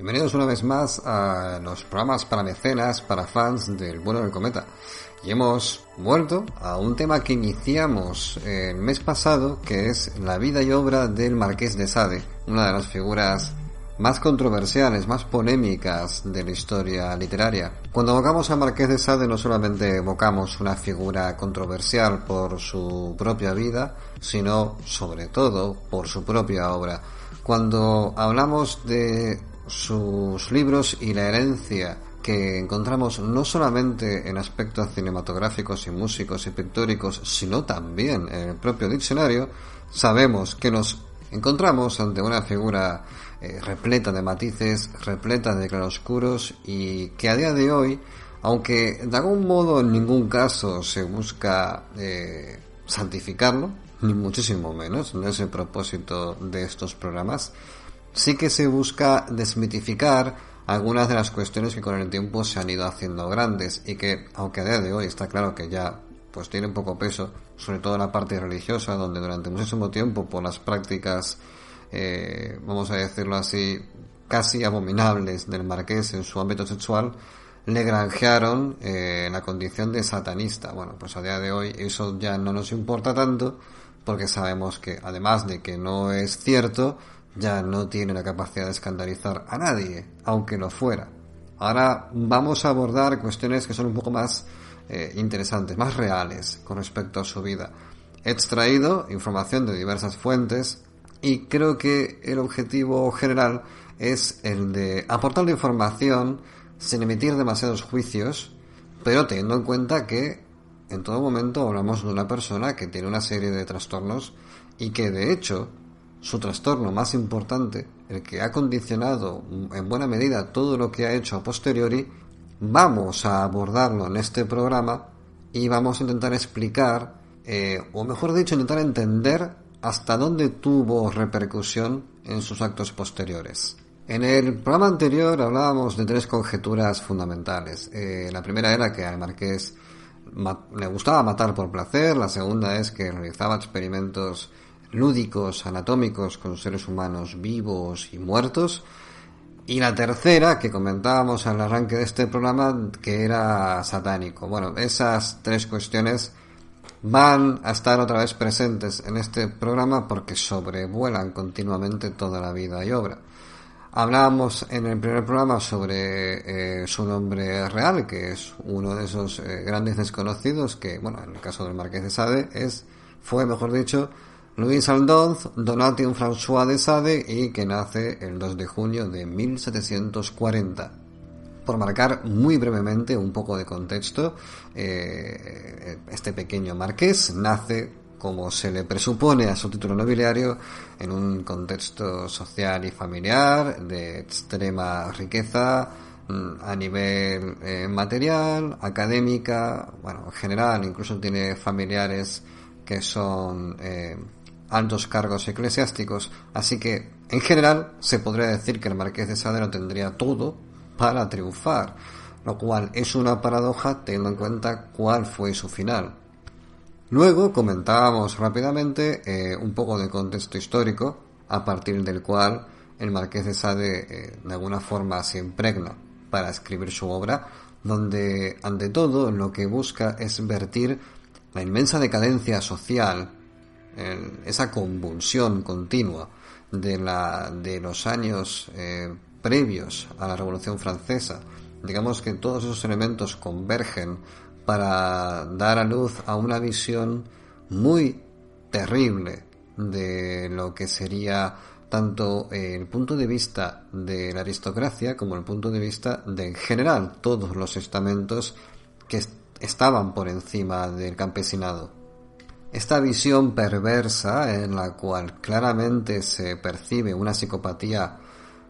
Bienvenidos una vez más a los programas para mecenas, para fans del bueno del cometa. Y hemos vuelto a un tema que iniciamos el mes pasado, que es la vida y obra del Marqués de Sade, una de las figuras más controversiales, más polémicas de la historia literaria. Cuando evocamos a Marqués de Sade no solamente evocamos una figura controversial por su propia vida, sino sobre todo por su propia obra. Cuando hablamos de sus libros y la herencia que encontramos no solamente en aspectos cinematográficos y músicos y pictóricos, sino también en el propio diccionario, sabemos que nos encontramos ante una figura eh, repleta de matices, repleta de claroscuros y que a día de hoy, aunque de algún modo en ningún caso se busca eh, santificarlo, ni muchísimo menos, no es el propósito de estos programas, sí que se busca desmitificar algunas de las cuestiones que con el tiempo se han ido haciendo grandes y que, aunque a día de hoy está claro que ya pues tiene poco peso, sobre todo la parte religiosa, donde durante muchísimo tiempo por las prácticas eh, vamos a decirlo así, casi abominables del marqués en su ámbito sexual, le granjearon eh, la condición de satanista. Bueno, pues a día de hoy eso ya no nos importa tanto porque sabemos que además de que no es cierto, ya no tiene la capacidad de escandalizar a nadie, aunque lo fuera. Ahora vamos a abordar cuestiones que son un poco más eh, interesantes, más reales con respecto a su vida. He extraído información de diversas fuentes, y creo que el objetivo general es el de aportar la información sin emitir demasiados juicios, pero teniendo en cuenta que en todo momento hablamos de una persona que tiene una serie de trastornos y que de hecho su trastorno más importante, el que ha condicionado en buena medida todo lo que ha hecho a posteriori, vamos a abordarlo en este programa y vamos a intentar explicar, eh, o mejor dicho, intentar entender hasta dónde tuvo repercusión en sus actos posteriores. En el programa anterior hablábamos de tres conjeturas fundamentales. Eh, la primera era que al marqués le gustaba matar por placer, la segunda es que realizaba experimentos lúdicos, anatómicos con seres humanos vivos y muertos, y la tercera, que comentábamos al arranque de este programa, que era satánico. Bueno, esas tres cuestiones van a estar otra vez presentes en este programa porque sobrevuelan continuamente toda la vida y obra. Hablábamos en el primer programa sobre eh, su nombre real, que es uno de esos eh, grandes desconocidos, que, bueno, en el caso del Marqués de Sade, es, fue, mejor dicho, Luis Aldonz Donation François de Sade y que nace el 2 de junio de 1740 por marcar muy brevemente un poco de contexto, eh, este pequeño marqués nace como se le presupone a su título nobiliario, en un contexto social y familiar de extrema riqueza mm, a nivel eh, material, académica, bueno, en general, incluso tiene familiares que son eh, altos cargos eclesiásticos, así que en general se podría decir que el marqués de Sade lo tendría todo para triunfar, lo cual es una paradoja teniendo en cuenta cuál fue su final. Luego comentábamos rápidamente eh, un poco de contexto histórico, a partir del cual el Marqués de Sade eh, de alguna forma se impregna para escribir su obra, donde ante todo lo que busca es vertir la inmensa decadencia social, esa convulsión continua de, la, de los años eh, previos a la Revolución Francesa. Digamos que todos esos elementos convergen para dar a luz a una visión muy terrible de lo que sería tanto el punto de vista de la aristocracia como el punto de vista de en general todos los estamentos que estaban por encima del campesinado. Esta visión perversa en la cual claramente se percibe una psicopatía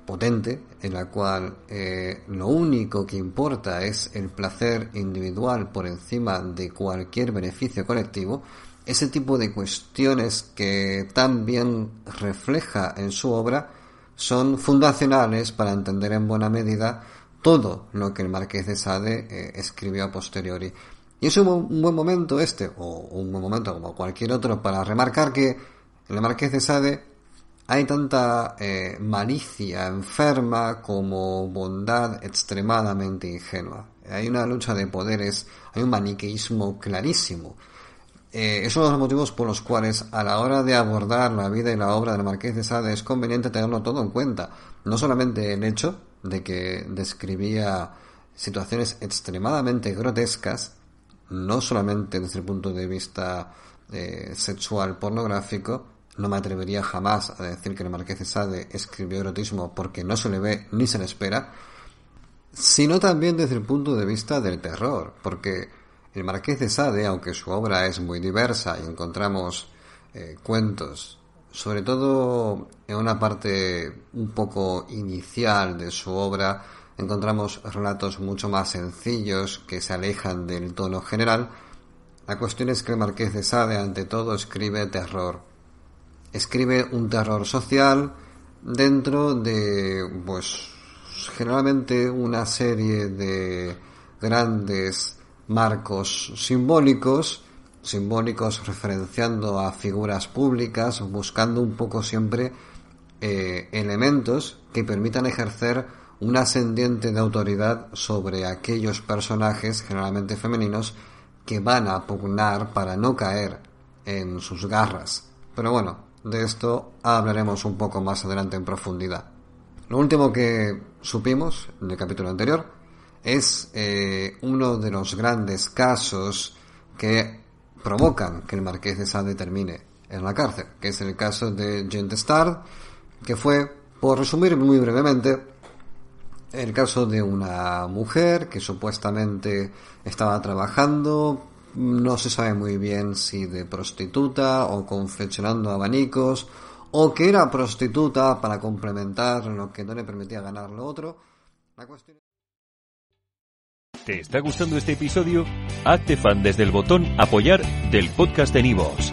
potente, en la cual eh, lo único que importa es el placer individual por encima de cualquier beneficio colectivo, ese tipo de cuestiones que tan bien refleja en su obra son fundacionales para entender en buena medida todo lo que el marqués de Sade eh, escribió a posteriori. Y es un, buen momento este, o un buen momento como cualquier otro, para remarcar que en el marqués de Sade hay tanta eh, malicia enferma como bondad extremadamente ingenua. Hay una lucha de poderes, hay un maniqueísmo clarísimo. Eh, esos son los motivos por los cuales a la hora de abordar la vida y la obra del Marqués de Sade es conveniente tenerlo todo en cuenta. No solamente el hecho de que describía situaciones extremadamente grotescas, no solamente desde el punto de vista eh, sexual pornográfico, no me atrevería jamás a decir que el Marqués de Sade escribió erotismo porque no se le ve ni se le espera, sino también desde el punto de vista del terror, porque el Marqués de Sade, aunque su obra es muy diversa y encontramos eh, cuentos, sobre todo en una parte un poco inicial de su obra, encontramos relatos mucho más sencillos que se alejan del tono general. La cuestión es que el Marqués de Sade ante todo escribe terror. Escribe un terror social dentro de, pues, generalmente una serie de grandes marcos simbólicos, simbólicos referenciando a figuras públicas, buscando un poco siempre eh, elementos que permitan ejercer un ascendiente de autoridad sobre aquellos personajes, generalmente femeninos, que van a pugnar para no caer en sus garras. Pero bueno, de esto hablaremos un poco más adelante en profundidad. Lo último que supimos en el capítulo anterior es eh, uno de los grandes casos que provocan que el marqués de Sade termine en la cárcel, que es el caso de Jean Stard, que fue, por resumir muy brevemente, el caso de una mujer que supuestamente estaba trabajando, no se sabe muy bien si de prostituta o confeccionando abanicos, o que era prostituta para complementar lo que no le permitía ganar lo otro. ¿Te está gustando este episodio? Hazte fan desde el botón apoyar del podcast de Nivos.